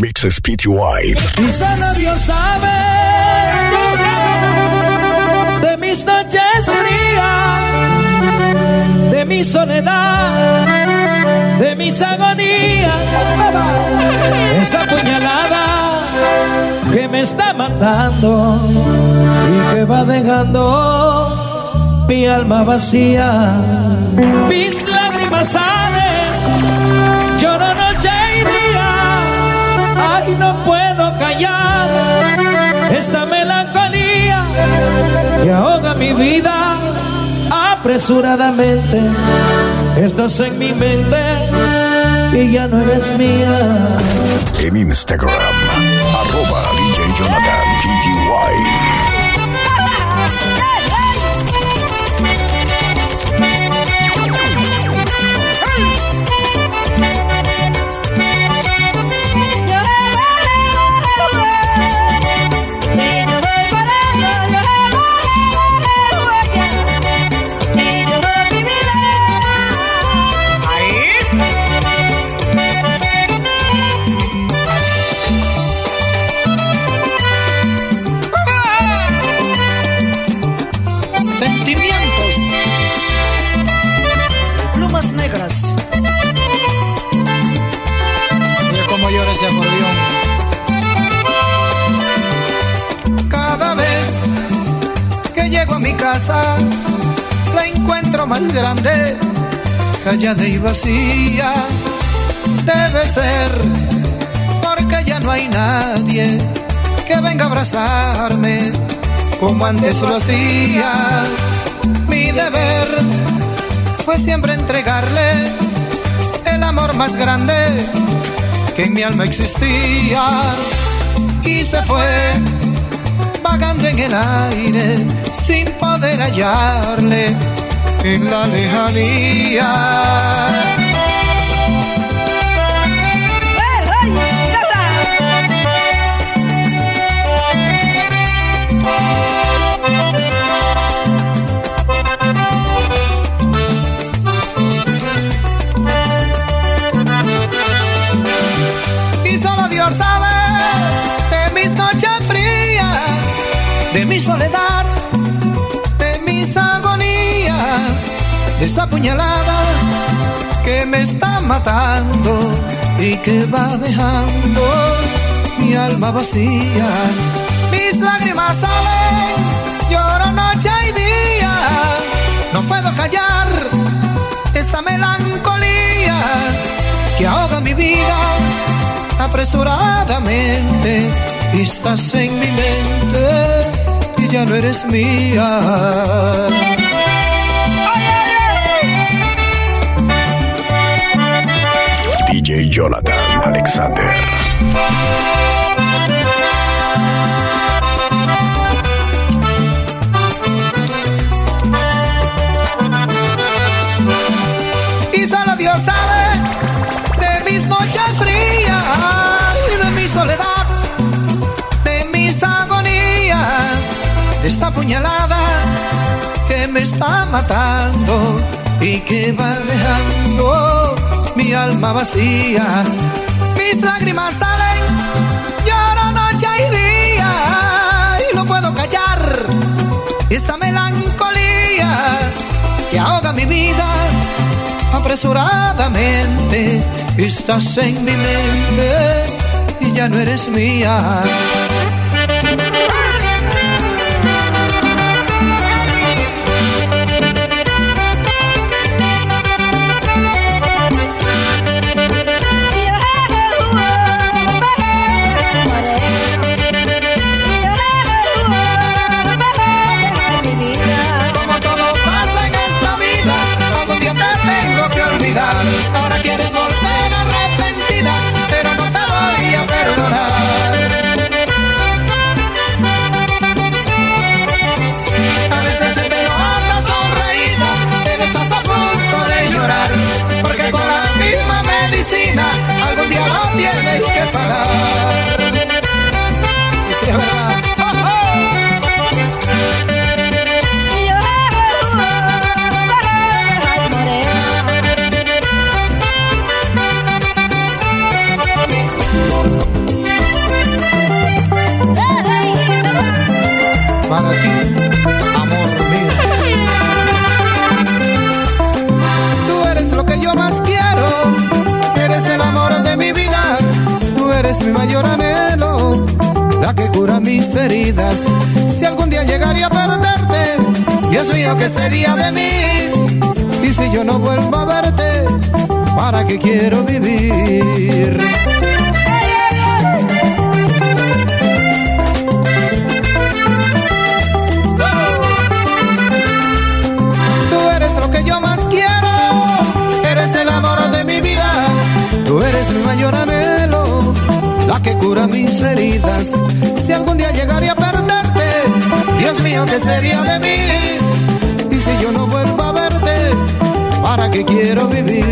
Mixes PTY. Solo Dios sabe de mis noches frías, de mi soledad, de mis agonías. Esa puñalada que me está matando y que va dejando mi alma vacía. Mis lágrimas no puedo callar esta melancolía que ahoga mi vida apresuradamente. Estás en mi mente y ya no eres mía. En Instagram, arroba DJ Jonathan grande, callada y vacía. Debe ser porque ya no hay nadie que venga a abrazarme como antes lo hacía. Mi deber fue siempre entregarle el amor más grande que en mi alma existía. Y se fue vagando en el aire sin poder hallarle en la lejanía. Esta puñalada que me está matando y que va dejando mi alma vacía. Mis lágrimas salen, lloro noche y día, no puedo callar esta melancolía que ahoga mi vida apresuradamente. Estás en mi mente y ya no eres mía. DJ Jonathan Alexander. Y solo Dios sabe de mis noches frías y de mi soledad, de mis agonías, esta puñalada que me está matando y que va dejando mi alma vacía. Mis lágrimas salen, lloro noche y día y no puedo callar esta melancolía que ahoga mi vida apresuradamente. Estás en mi mente y ya no eres mía. Mayor anhelo, la que cura mis heridas. Si algún día llegaría a perderte, Dios mío, ¿qué sería de mí? Y si yo no vuelvo a verte, ¿para qué quiero vivir? Tú eres mi mayor anhelo, la que cura mis heridas. Si algún día llegaría a perderte, Dios mío, ¿qué sería de mí? Y si yo no vuelvo a verte, ¿para qué quiero vivir?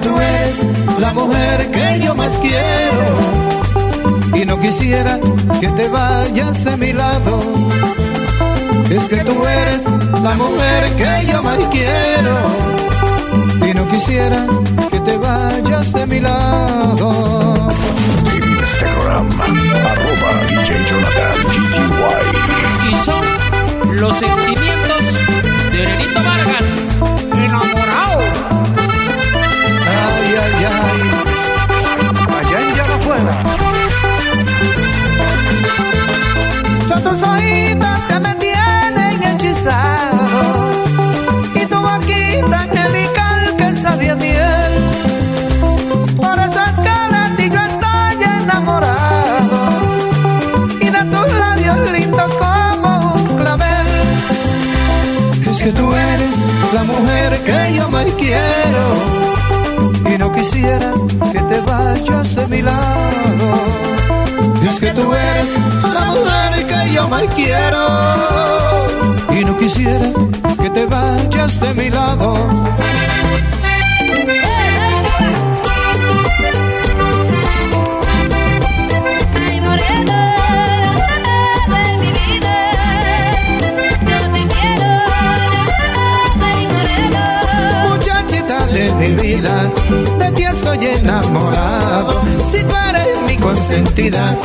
Que tú eres la mujer que yo más quiero y no quisiera que te vayas de mi lado. Es que tú eres la mujer que yo más quiero y no quisiera que te vayas de mi lado. Instagram, arroba DJ Jonathan GTY. Y son los sentimientos de Benito Vargas. Enamorado ay, ay. Allá en llama afuera. Son tus quisiera que te vayas de mi lado. es que tú eres la mujer que yo más quiero y no quisiera que te vayas de mi lado. De ti estoy enamorado. Si tú eres mi consentida,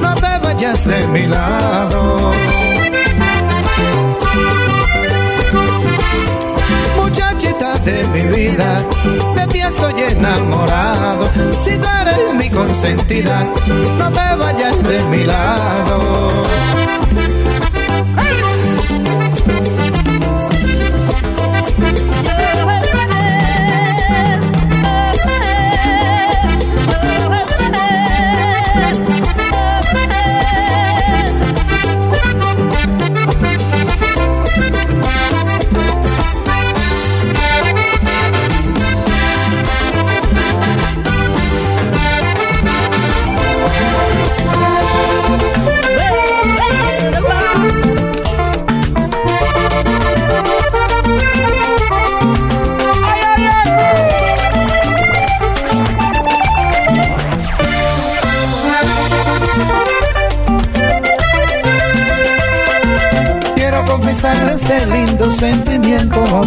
no te vayas de mi lado. Muchachita de mi vida, de ti estoy enamorado. Si tú eres mi consentida, no te vayas de mi lado.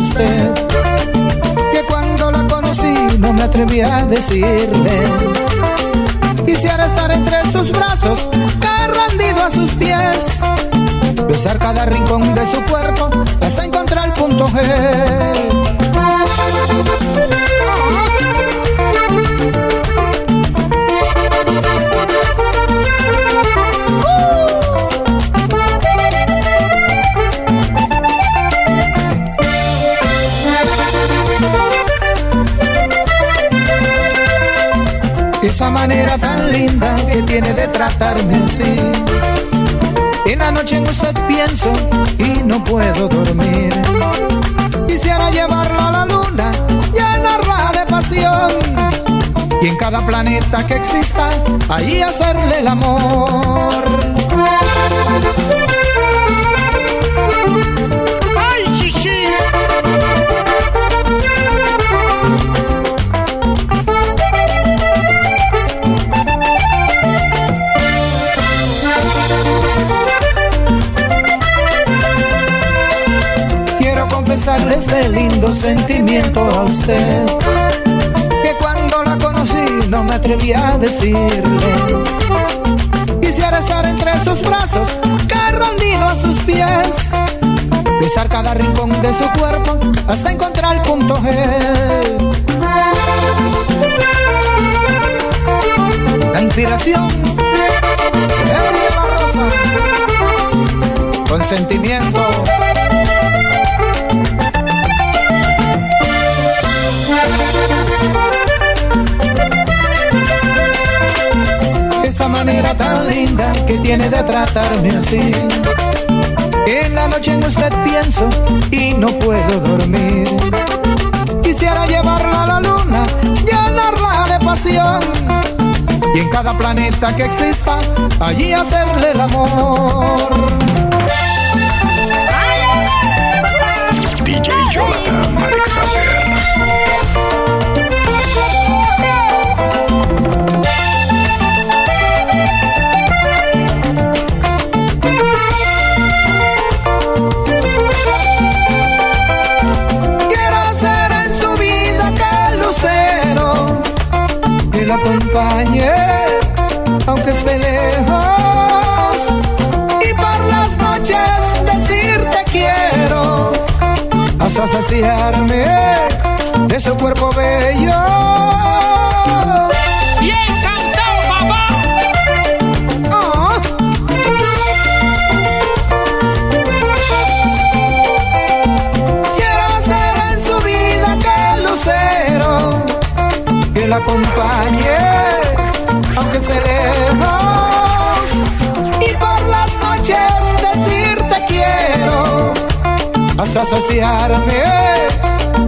Usted. Que cuando la conocí no me atreví a decirle. Quisiera estar entre sus brazos, rendido a sus pies. Besar cada rincón de su cuerpo hasta encontrar el punto G. manera tan linda que tiene de tratarme así. En la noche en usted pienso y no puedo dormir. Quisiera llevarla a la luna, llenarla de pasión cada planeta que exista, ahí hacerle el amor. Este lindo sentimiento a usted no me atreví a decirle. Quisiera estar entre sus brazos, caer rendido a sus pies, pisar cada rincón de su cuerpo hasta encontrar el punto G. La inspiración de la Rosa, con manera tan linda que tiene de tratarme así. En la noche en usted pienso y no puedo dormir. Quisiera llevarla a la luna, llenarla de pasión. Y en cada planeta que exista, allí hacerle el amor. DJ Jonathan Alexander. Saciarme de su cuerpo bello. Bien cantado, papá. Quiero ser en su vida que lucero que la acompañe aunque esté lejos. Hasta saciarme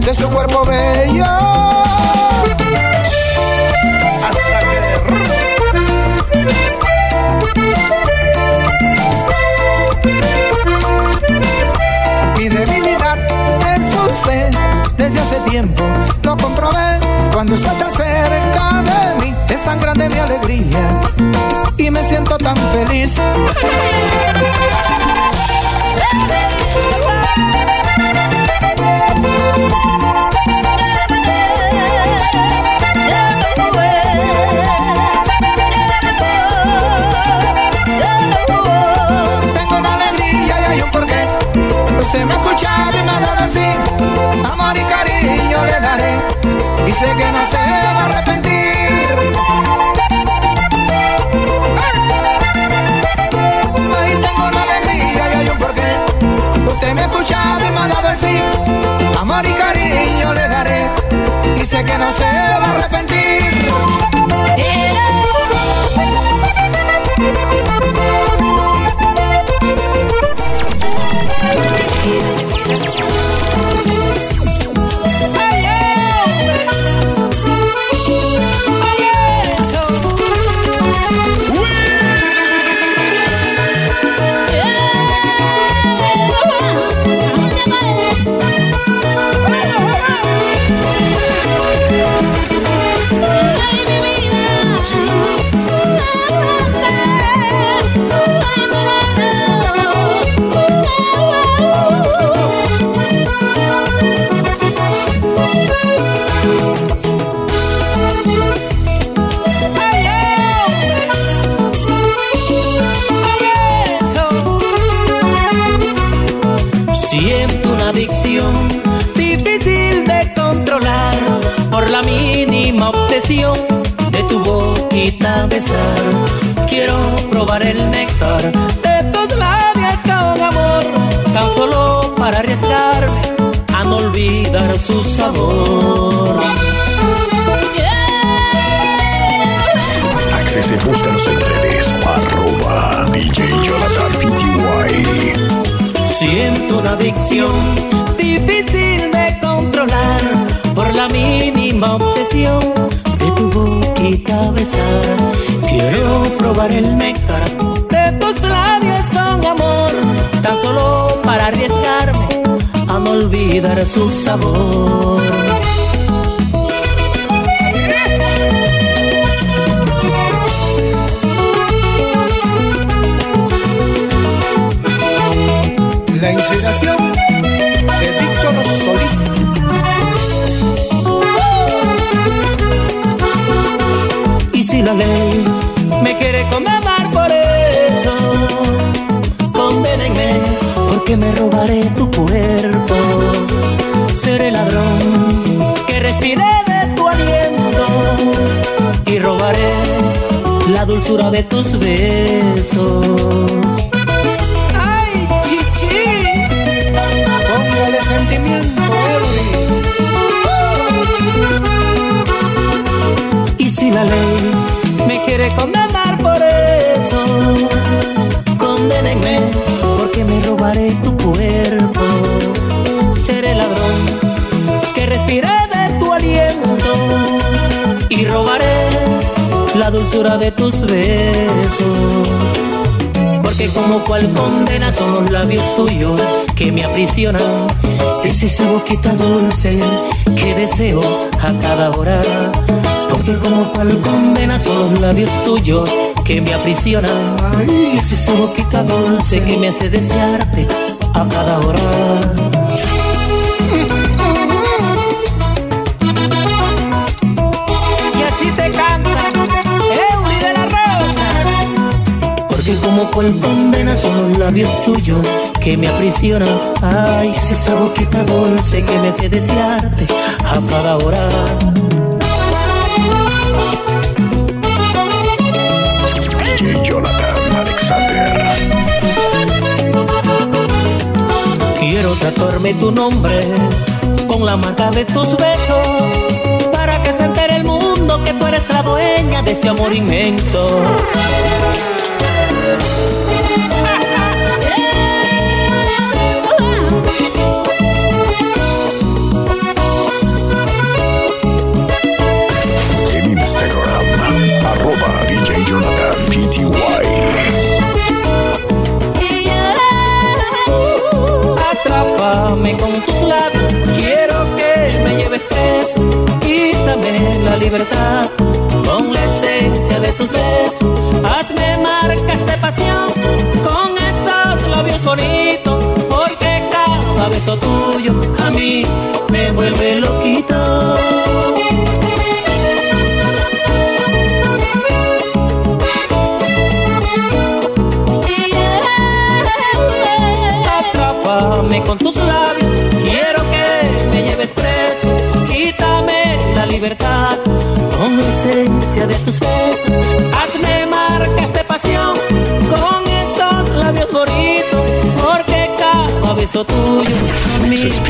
de su cuerpo bello. Hasta que Mi debilidad es usted, desde hace tiempo lo comprobé cuando está cerca de mí es tan grande mi alegría y me siento tan feliz. Y sé que no se va a arrepentir. Usted me ha escuchado y me ha dado el sí. Amor y cariño le daré. Y sé que no se va a arrepentir. De tu boquita besar. Quiero probar el néctar de tus labios con amor, tan solo para arriesgarme a no olvidar su sabor. Accese, búscanos en redes, arroba DJ Jonathan Siento una adicción difícil de controlar por la mínima obsesión besar, quiero probar el néctar de tus labios con amor, tan solo para arriesgarme a no olvidar su sabor. La inspiración me quiere condenar por eso, condenenme porque me robaré tu cuerpo. Seré ladrón que respire de tu aliento y robaré la dulzura de tus besos. ¡Ay, chichi! Póngale sentimiento, Y si la ley condenar por eso, condenenme porque me robaré tu cuerpo. Seré ladrón que respire de tu aliento y robaré la dulzura de tus besos. Porque como cual condena son los labios tuyos que me aprisionan. Es esa boquita dulce que deseo a cada hora. Porque como cual condena son los labios tuyos que me aprisionan. Es esa boquita dulce que me hace desearte a cada hora. Y así te canta Eury de la Rosa. Porque como cual condena son los labios tuyos que me aprisionan. Ay, es esa boquita dulce que me hace desearte a cada hora. Tatuarme tu nombre con la marca de tus besos para que se entere el mundo que tú eres la dueña de este amor inmenso. Quítame la libertad con la esencia de tus besos. Hazme marcas de pasión con esos labios bonitos, porque cada beso tuyo a mí me vuelve loquito. De tus besos. Hazme marcas de pasión con esos labios bonitos, porque cada beso tuyo a mí This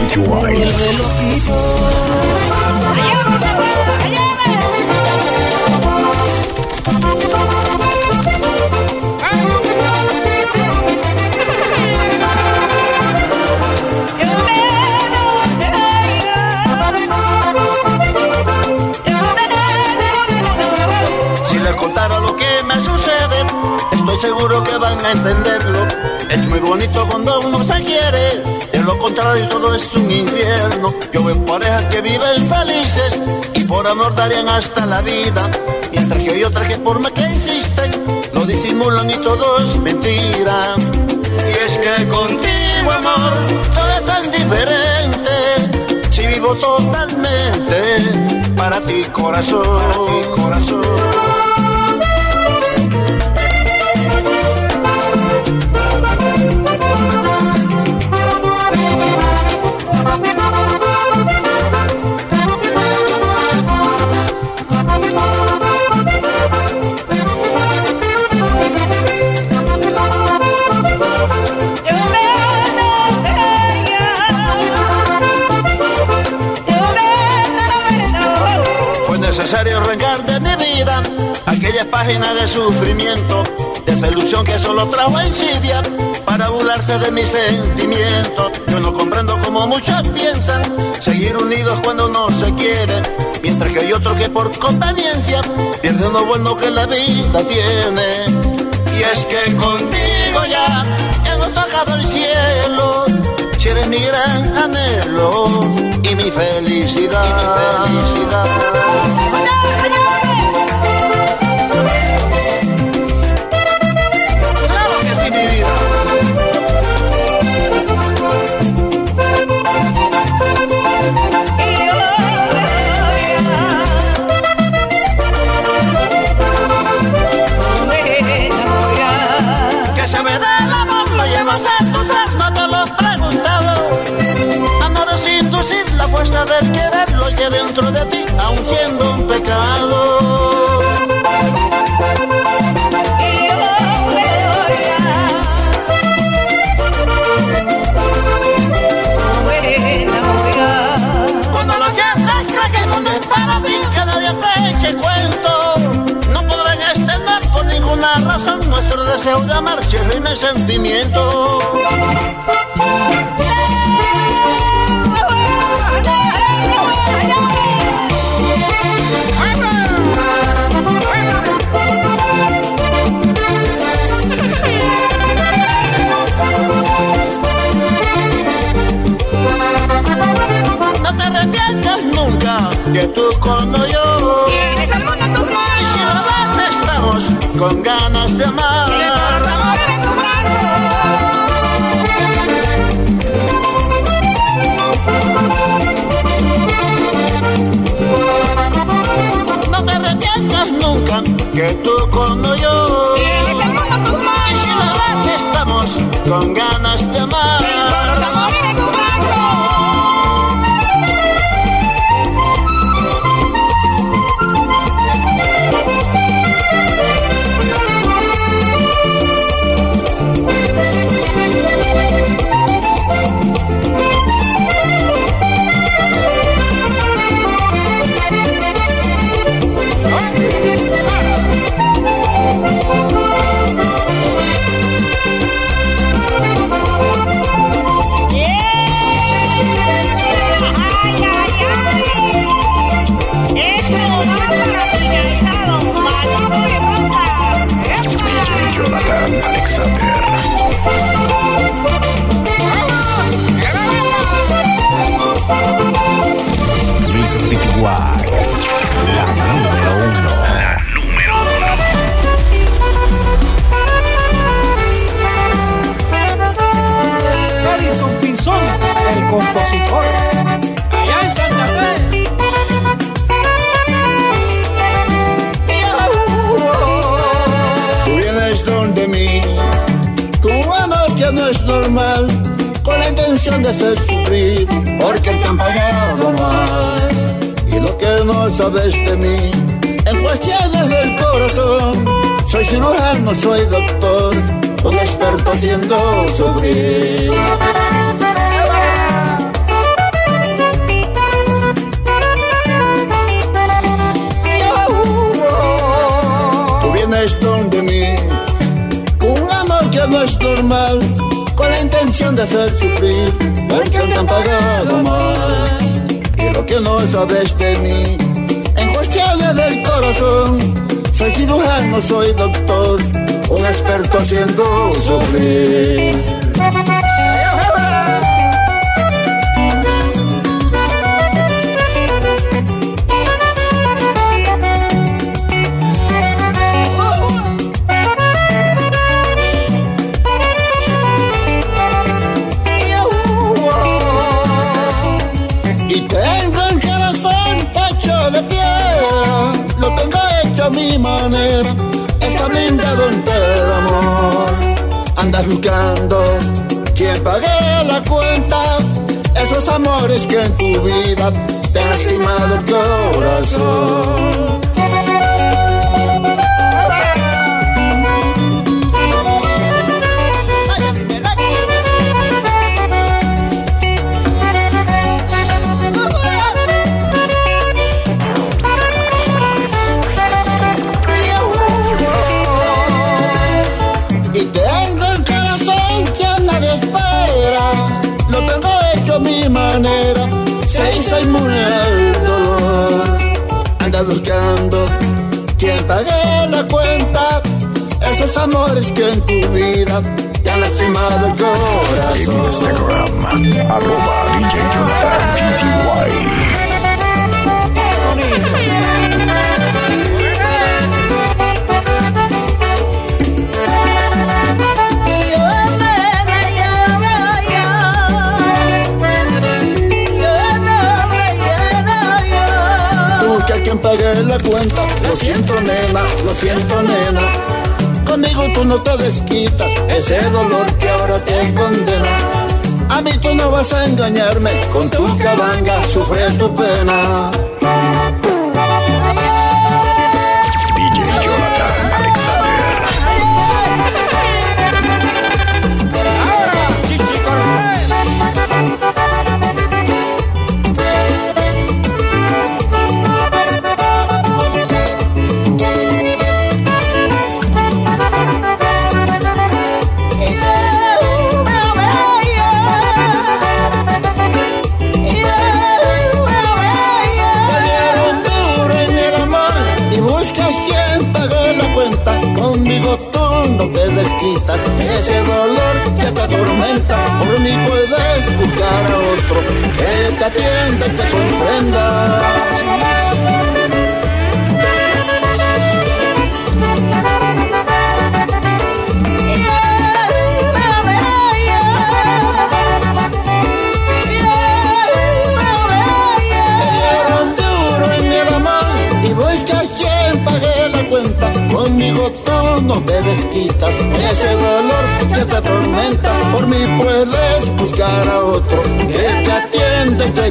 seguro que van a entenderlo. Es muy bonito cuando uno se quiere, de lo contrario todo es un infierno. Yo veo parejas que viven felices y por amor darían hasta la vida. Mientras que hay otras que por que insisten, lo disimulan y todo es mentira. Y es que contigo, amor, todo es tan diferente. Si vivo totalmente para ti, corazón, para ti, corazón. Necesario arrancar de mi vida aquella página de sufrimiento, desilusión que solo trajo insidia para burlarse de mis sentimientos. Yo no comprendo cómo muchos piensan seguir unidos cuando no se quiere. mientras que hay otro que por conveniencia pierde lo bueno que la vida tiene. Y es que contigo ya hemos bajado el cielo, si eres mi gran anhelo y mi felicidad. Y mi felicidad. Nuestro deseo de amar si es mi sentimiento. que tú como yo. Tienes el mundo en tus manos. Y si lo das, estamos con ganas de amar. Con de hacer sufrir, porque te han pagado mal. Y lo que no sabes de mí, en cuestiones del corazón, soy cirujano, soy doctor, un experto haciendo sufrir. Tú vienes donde mí, un amor que no es normal, con la intención de hacer sufrir, sabes de mí, en cuestiones del corazón, soy cirujano, soy doctor, un experto haciendo sufrir. Andas buscando quien pague la cuenta, esos amores que en tu vida te han lastimado el corazón. Amores que en tu vida te han lastimado el En corazón. Instagram, arroba DJ Jonathan PTY. Busca a quien pague la cuenta. Lo siento, nena, lo siento, nena. Conmigo tú no te desquitas ese dolor que ahora te condena. A mí tú no vas a engañarme, con tu cabanga sufres tu pena. Mí puedes buscar a otro que te atienda y te comprenda. Tú no te desquitas ese dolor que te atormenta. Por mí puedes buscar a otro que te atienda y te.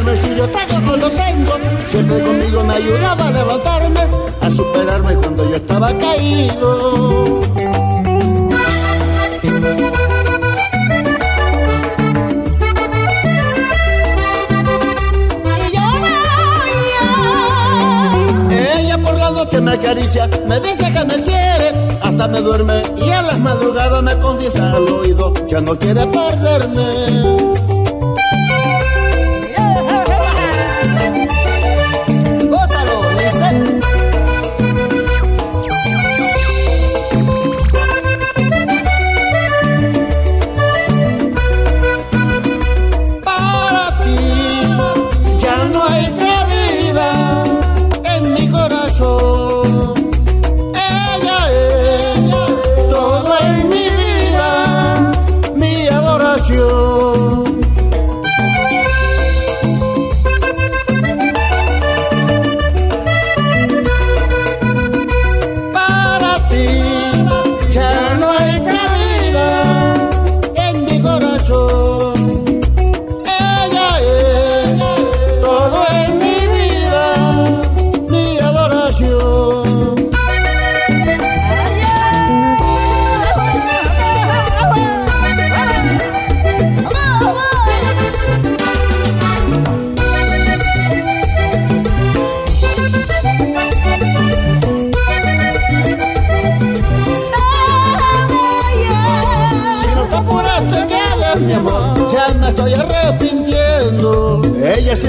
Quererme si yo tengo o lo tengo. Siempre conmigo me ha ayudado a levantarme, a superarme cuando yo estaba caído. Noche me acaricia, me dice que me quiere, hasta me duerme y a las madrugadas me confiesa al oído que no quiere perderme.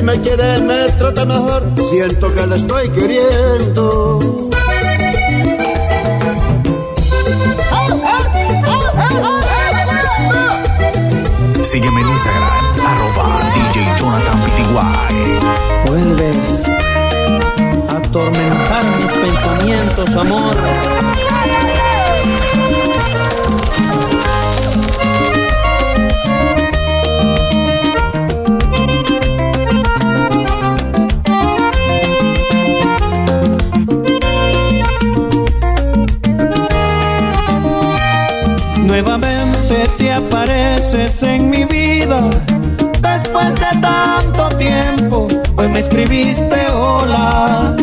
Si me quiere me trata mejor, siento que la estoy queriendo. Sígueme en Instagram, arroba DJ Jonathan PTY. Vuelves a atormentar mis pensamientos, amor. Apareces en mi vida. Después de tanto tiempo, hoy me escribiste hola.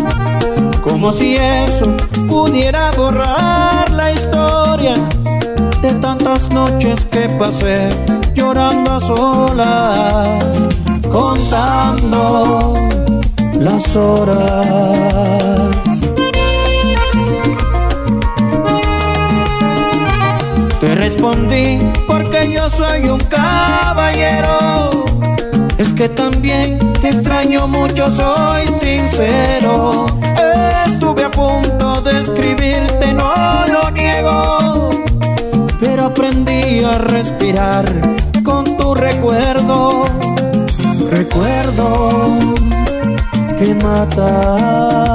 Como si eso pudiera borrar la historia de tantas noches que pasé llorando a solas, contando las horas. Respondí porque yo soy un caballero. Es que también te extraño mucho, soy sincero. Estuve a punto de escribirte, no lo niego. Pero aprendí a respirar con tu recuerdo. Recuerdo que mata.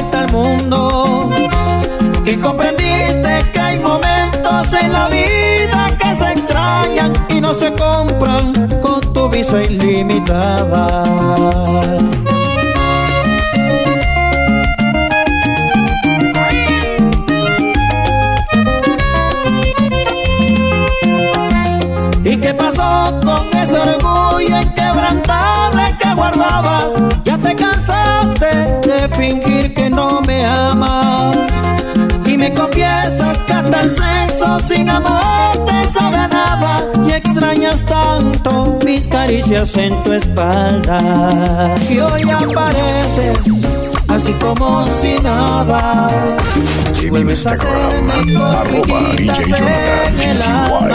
Vuelta al mundo. Y comprendiste que hay momentos en la vida que se extrañan y no se compran con tu visa ilimitada. ¿Y qué pasó con ese orgullo inquebrantable que guardabas? De fingir que no me amas. Y me confiesas que hasta el sexo sin amor te sabe a nada. Y extrañas tanto mis caricias en tu espalda. Y hoy apareces así como si nada. En Instagram, arroba DJ Jonathan.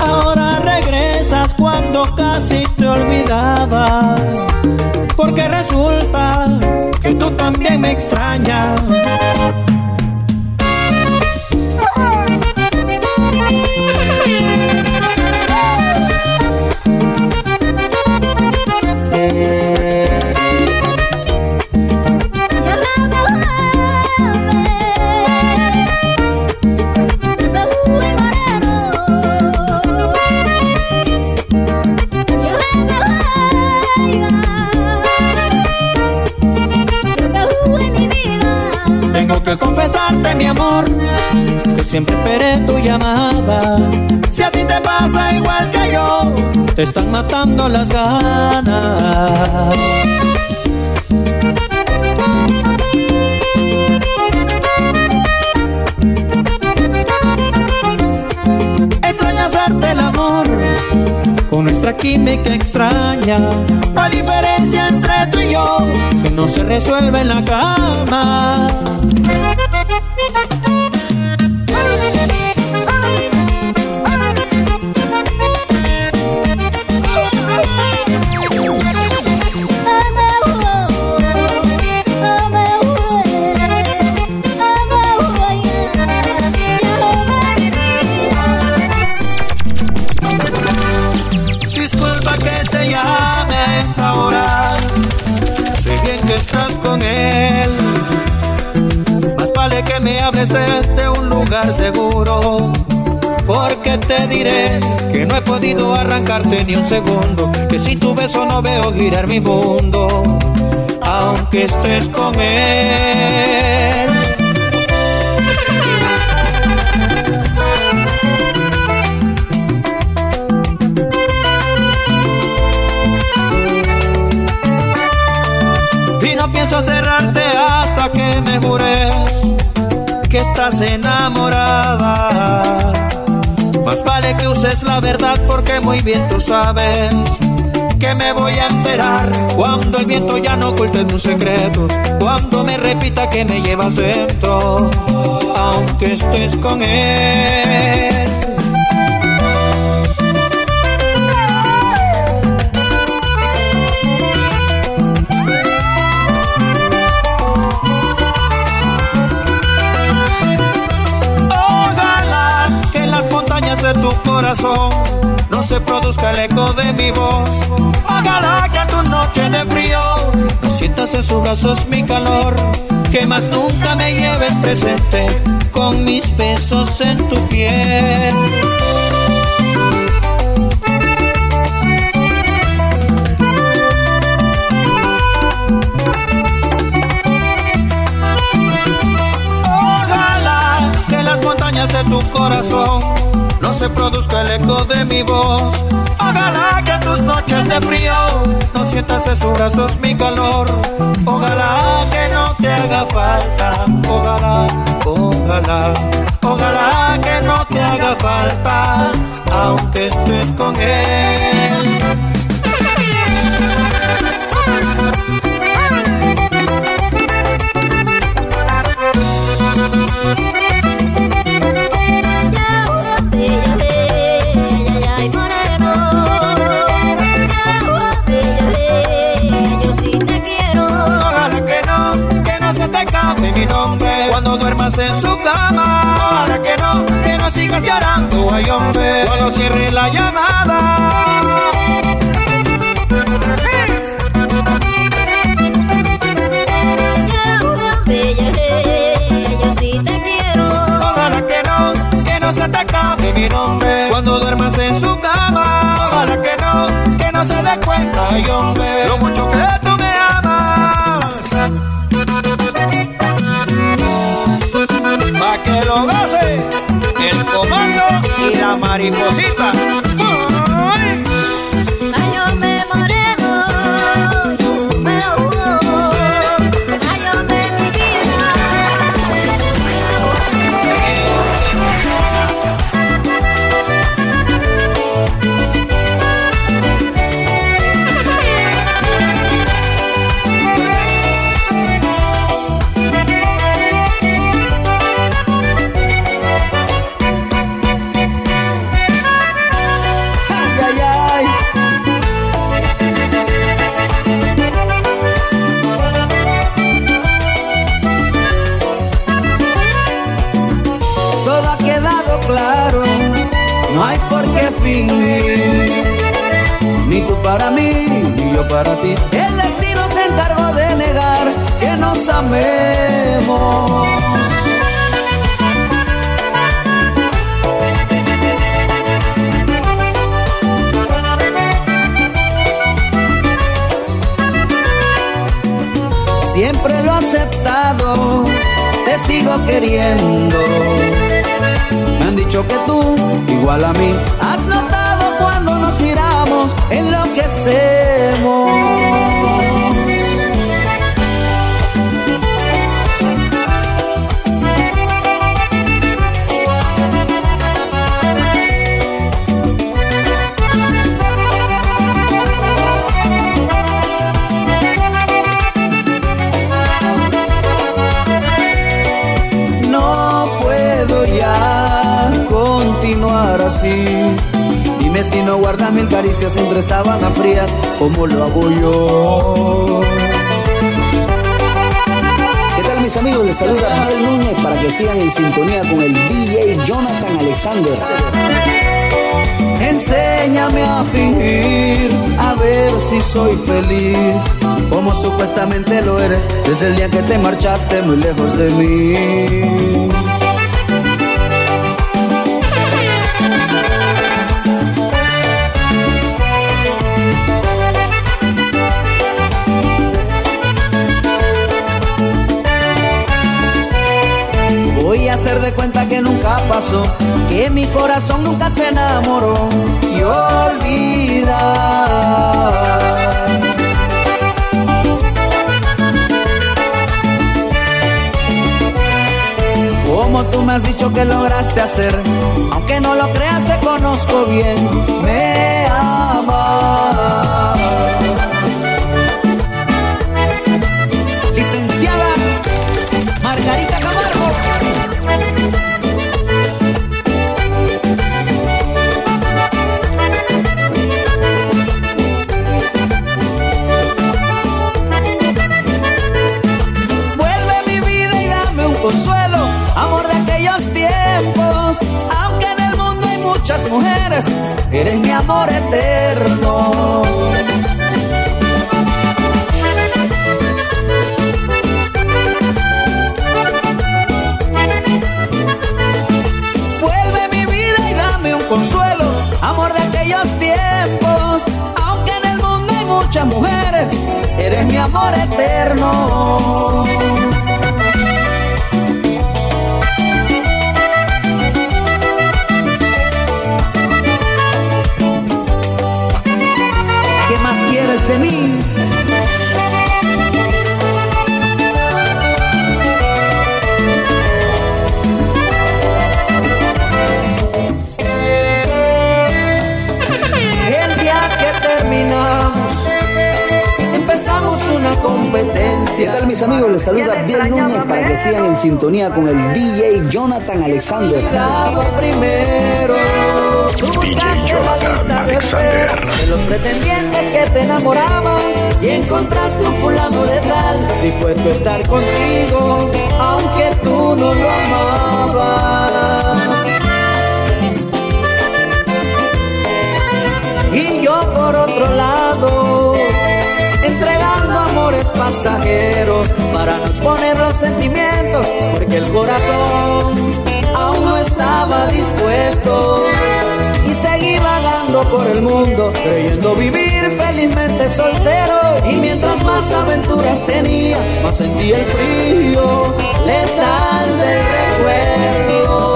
Ahora regresas cuando casi te olvidaba. Porque resulta que tú también me extrañas. Siempre esperé tu llamada. Si a ti te pasa igual que yo, te están matando las ganas. Extraña hacerte el amor con nuestra química extraña. La diferencia entre tú y yo que no se resuelve en la cama. seguro. Porque te diré que no he podido arrancarte ni un segundo. Que si tu beso no veo girar mi mundo. Aunque estés con él. Y no pienso cerrarte hasta que me jures que estás enamorada. Más vale que uses la verdad porque muy bien tú sabes que me voy a enterar cuando el viento ya no oculte tus secretos, cuando me repita que me llevas dentro, aunque estés con él. No se produzca el eco de mi voz. Ojalá que a tu noche de frío sientas en sus brazos mi calor. Que más nunca me lleves presente con mis besos en tu piel. Ojalá que las montañas de tu corazón no se produzca el eco de mi voz. Ojalá que en tus noches de frío no sientas en sus brazos mi calor. Ojalá que no te haga falta. Ojalá, ojalá, ojalá que no te haga falta, aunque estés con él. Mi nombre cuando duermas en su cama. Ojalá que no, que no sigas llorando, ay hombre, cuando cierre la llamada. Yo sí te quiero. Ojalá que no, que no se te cante mi nombre cuando duermas en su cama. Ojalá que no, que no se dé cuenta, ay hombre, lo mucho que el comando y la mariposita. El destino se encargó de negar que nos amemos. Siempre lo he aceptado, te sigo queriendo. Me han dicho que tú, igual a mí, has notado cuando nos miramos, enloquecemos. Así. Dime si no guardas mil caricias entre sábanas frías, como lo hago yo. ¿Qué tal mis amigos? Les saluda Miguel Núñez para que sigan en sintonía con el DJ Jonathan Alexander. Enséñame a fingir, a ver si soy feliz, como supuestamente lo eres desde el día que te marchaste muy lejos de mí. que nunca pasó, que mi corazón nunca se enamoró y olvidar. Como tú me has dicho que lograste hacer, aunque no lo creas te conozco bien, me amas. Eres mi amor eterno. Vuelve mi vida y dame un consuelo, amor de aquellos tiempos. Aunque en el mundo hay muchas mujeres, eres mi amor eterno. De mí? El día que terminamos, empezamos una ¿Qué competencia. tal mis amigos? Les saluda Biel Núñez para que sigan en sintonía con el DJ Jonathan Alexander. Buscaste Jonathan De los pretendientes que te enamoraban y encontraste un fulano de tal dispuesto a estar contigo, aunque tú no lo amabas. Y yo por otro lado, entregando amores pasajeros para no exponer los sentimientos, porque el corazón aún no estaba dispuesto. Seguí vagando por el mundo, creyendo vivir felizmente soltero. Y mientras más aventuras tenía, más sentía el frío letal del recuerdo.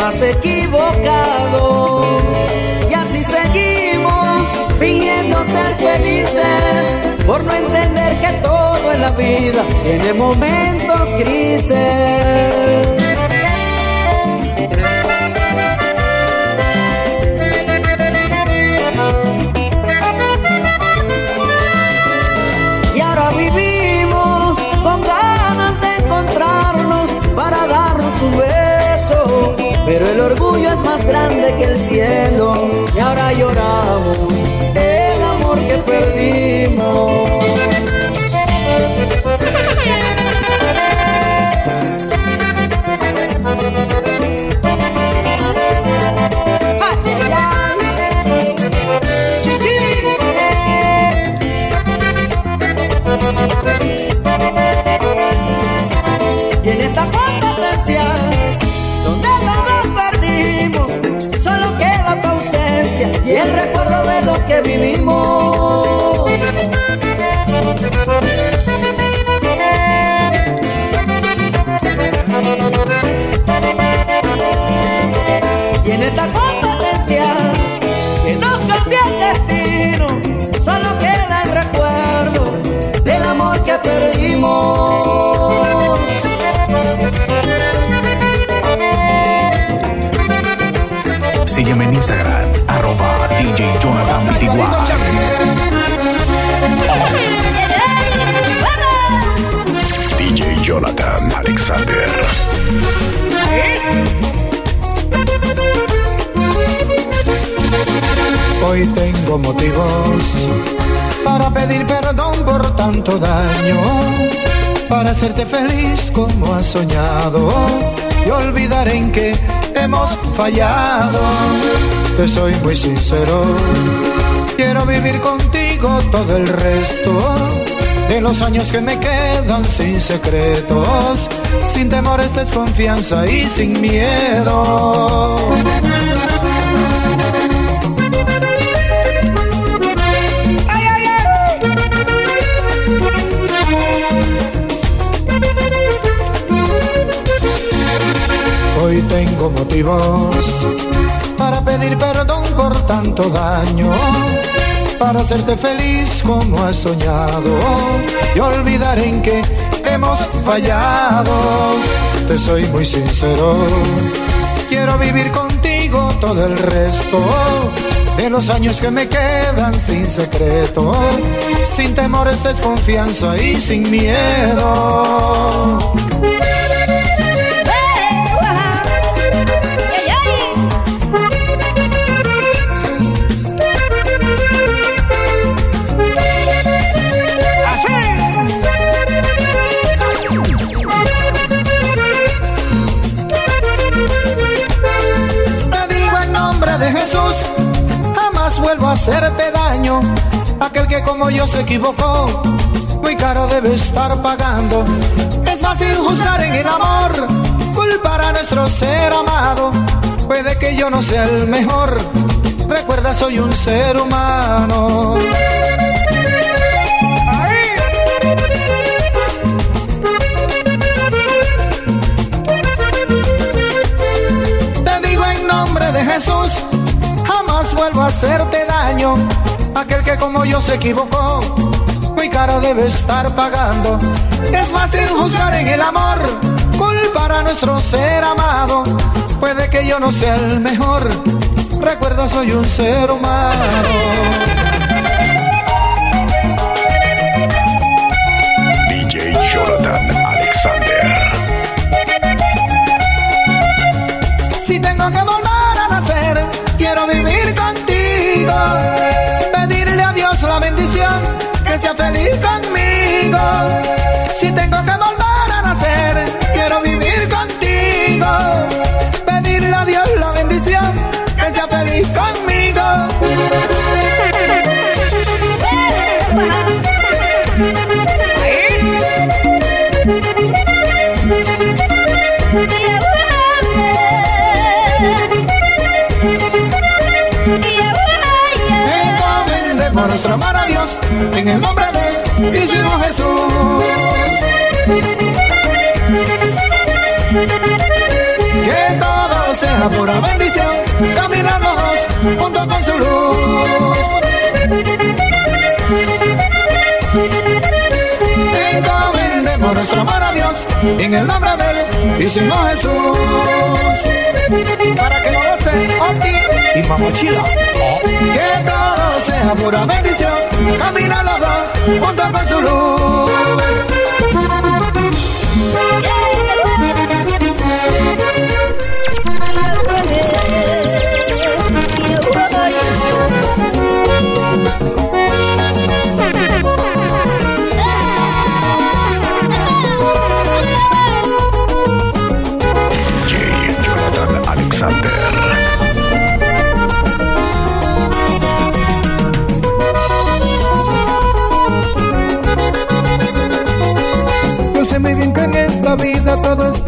Más equivocado? Y así seguimos, fingiendo ser felices, por no entender que todo en la vida tiene momentos grises. Pero el orgullo es más grande que el cielo. Y ahora lloramos el amor que perdimos. Que vivimos. Y en esta competencia que nos cambia el destino, solo queda el recuerdo del amor que perdimos. Sígueme en Instagram, DJ Jonathan 24. DJ Jonathan Alexander. Hoy tengo motivos para pedir perdón por tanto daño, para hacerte feliz como has soñado y olvidar en que hemos fallado te soy muy sincero. Quiero vivir contigo todo el resto de los años que me quedan sin secretos, sin temores, desconfianza y sin miedo. Hoy tengo motivos para pedir perdón por tanto daño, para hacerte feliz como has soñado y olvidar en que hemos fallado. Te soy muy sincero, quiero vivir contigo todo el resto de los años que me quedan sin secreto, sin temores, desconfianza y sin miedo. Como yo se equivocó, muy caro debe estar pagando. Es fácil juzgar en el amor, culpar a nuestro ser amado. Puede que yo no sea el mejor, recuerda soy un ser humano. Te digo en nombre de Jesús, jamás vuelvo a hacerte daño. Aquel que como yo se equivocó, muy caro debe estar pagando. Es fácil juzgar en el amor, culpar a nuestro ser amado. Puede que yo no sea el mejor, recuerda soy un ser humano. DJ Jonathan Alexander. Si tengo que volver a nacer, quiero vivir contigo. Sea feliz conmigo. Si tengo que volver a nacer, quiero vivir contigo. Pedirle a Dios la bendición, que sea feliz conmigo. Encomendemos nuestro amor en el nombre de Hicimos Jesús. Que todo sea pura bendición, dos junto con su luz. Encomendemos nuestro amor a Dios en el nombre de Hicimos Jesús. Para que lo goce Oti y Mamochila. Que todo sea pura bendición, caminar los dos junto con su luz. DJ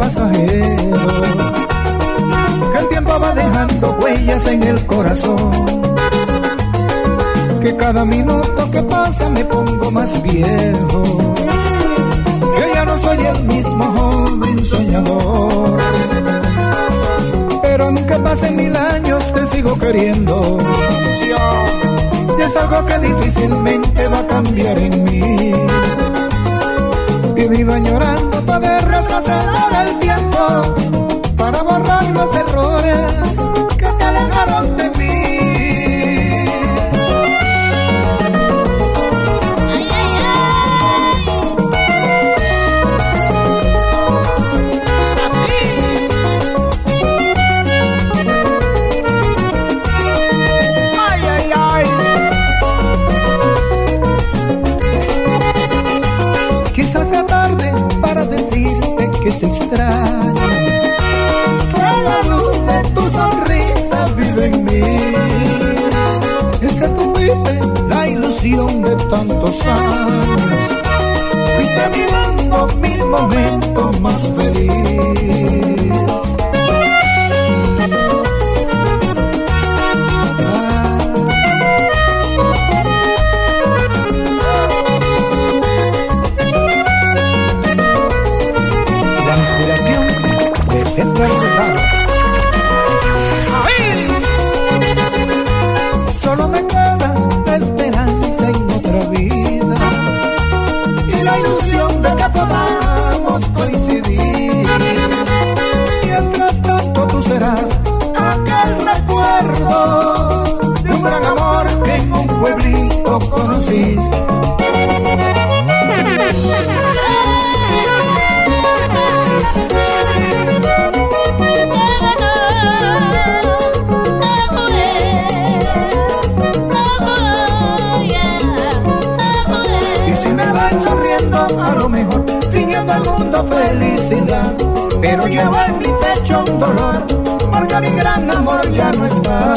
pasajero. Que el tiempo va dejando huellas en el corazón. Que cada minuto que pasa me pongo más viejo. Que ya no soy el mismo joven soñador. Pero aunque pasen mil años te sigo queriendo. Y es algo que difícilmente va a cambiar en mí que viva llorando para retroceder el tiempo, para borrar los errores que te alejaron de te extraño. Que la luz de tu sonrisa vive en mí. Es que tú fuiste la ilusión de tantos años. Fuiste animando mi momento más feliz. Y si me ven sonriendo, a lo mejor fingiendo al mundo felicidad. Pero llevo en mi pecho un dolor, porque mi gran amor ya no está.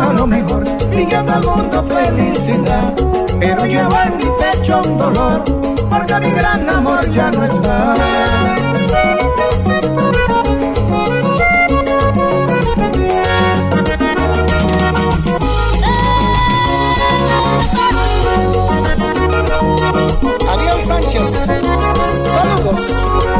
A lo mejor fingiendo al mundo felicidad. Pero llevo en mi pecho un dolor, porque mi gran amor ya no está. Ariel Sánchez, saludos.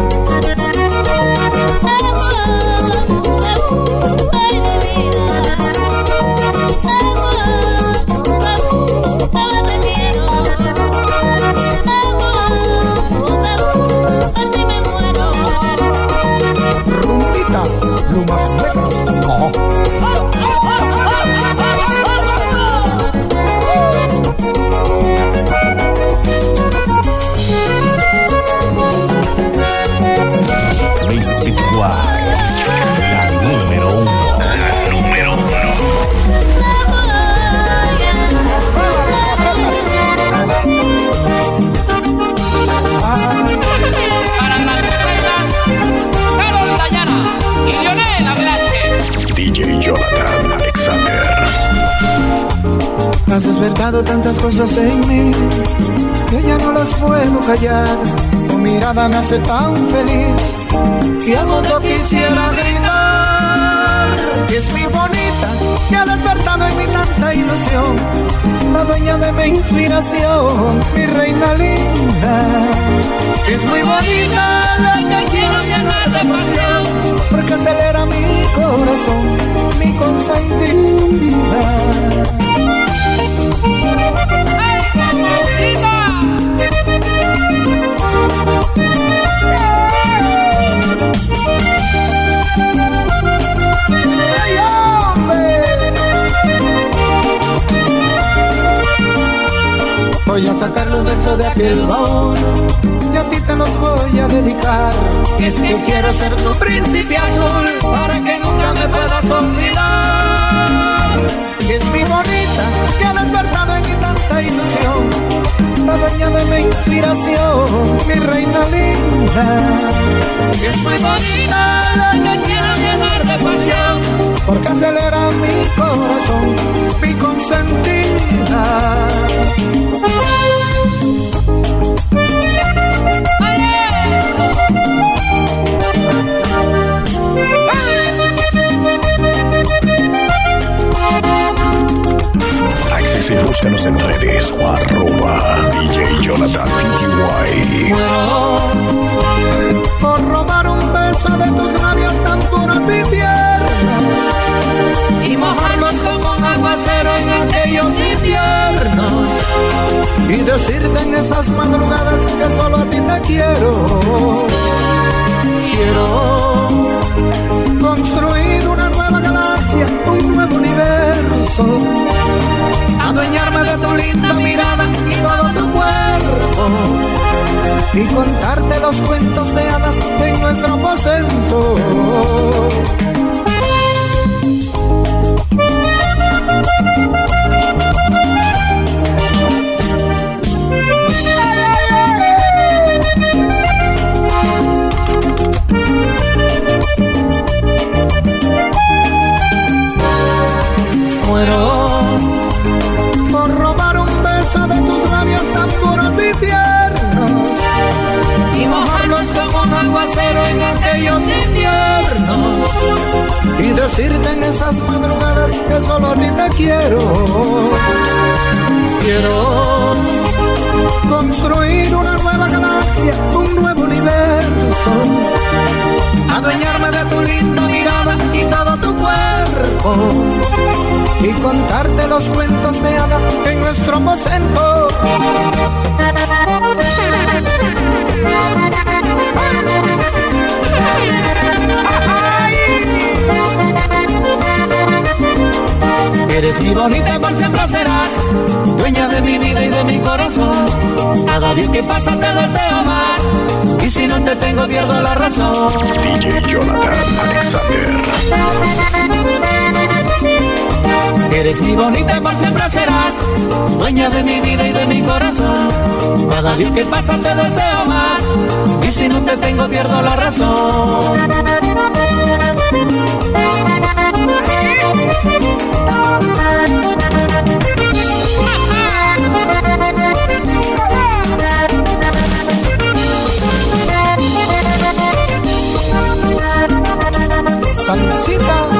Has despertado tantas cosas en mí que ya no las puedo callar. Tu mirada me hace tan feliz que al mundo quisiera gritar. Es mi bonita que ha despertado en mí tanta ilusión. La dueña de mi inspiración, mi reina linda. Es muy bonita la que quiero llenar de pasión porque acelera mi corazón, mi consentida. Voy a sacar los versos de aquel baúl y a ti te los voy a dedicar. Es que quiero ser tu príncipe azul para que nunca me puedas olvidar. Es mi bonita que mi reina linda. Es muy bonita la que quiero llenar de pasión porque acelera mi corazón, mi consentida. Y búscanos en redes arroba DJ Jonathan PTY. Por robar un beso de tus labios tan puros y tiernos y mojarlos como un aguacero en aquellos inviernos y decirte en esas madrugadas que solo a ti te quiero. Quiero construir una nueva galaxia, un nuevo universo. Adueñarme de tu linda mirada y todo tu cuerpo. Y contarte los cuentos de hadas en nuestro aposento. Muero. Por robar un beso de tus labios tan puros y tiernos. Y mojarlos como un aguacero en aquellos inviernos. Y decirte en esas madrugadas que solo a ti te quiero. Quiero construir una nueva galaxia, un nuevo universo, adueñarme de tu y contarte los cuentos de hadas en nuestro aposento. Eres mi bonita, por siempre serás dueña de mi vida y de mi corazón. Cada día que pasa te deseo más y si no te tengo pierdo la razón. DJ Jonathan Alexander. Eres mi bonita, por siempre serás dueña de mi vida y de mi corazón. Cada día que pasa te deseo más y si no te tengo pierdo la razón. Salsita.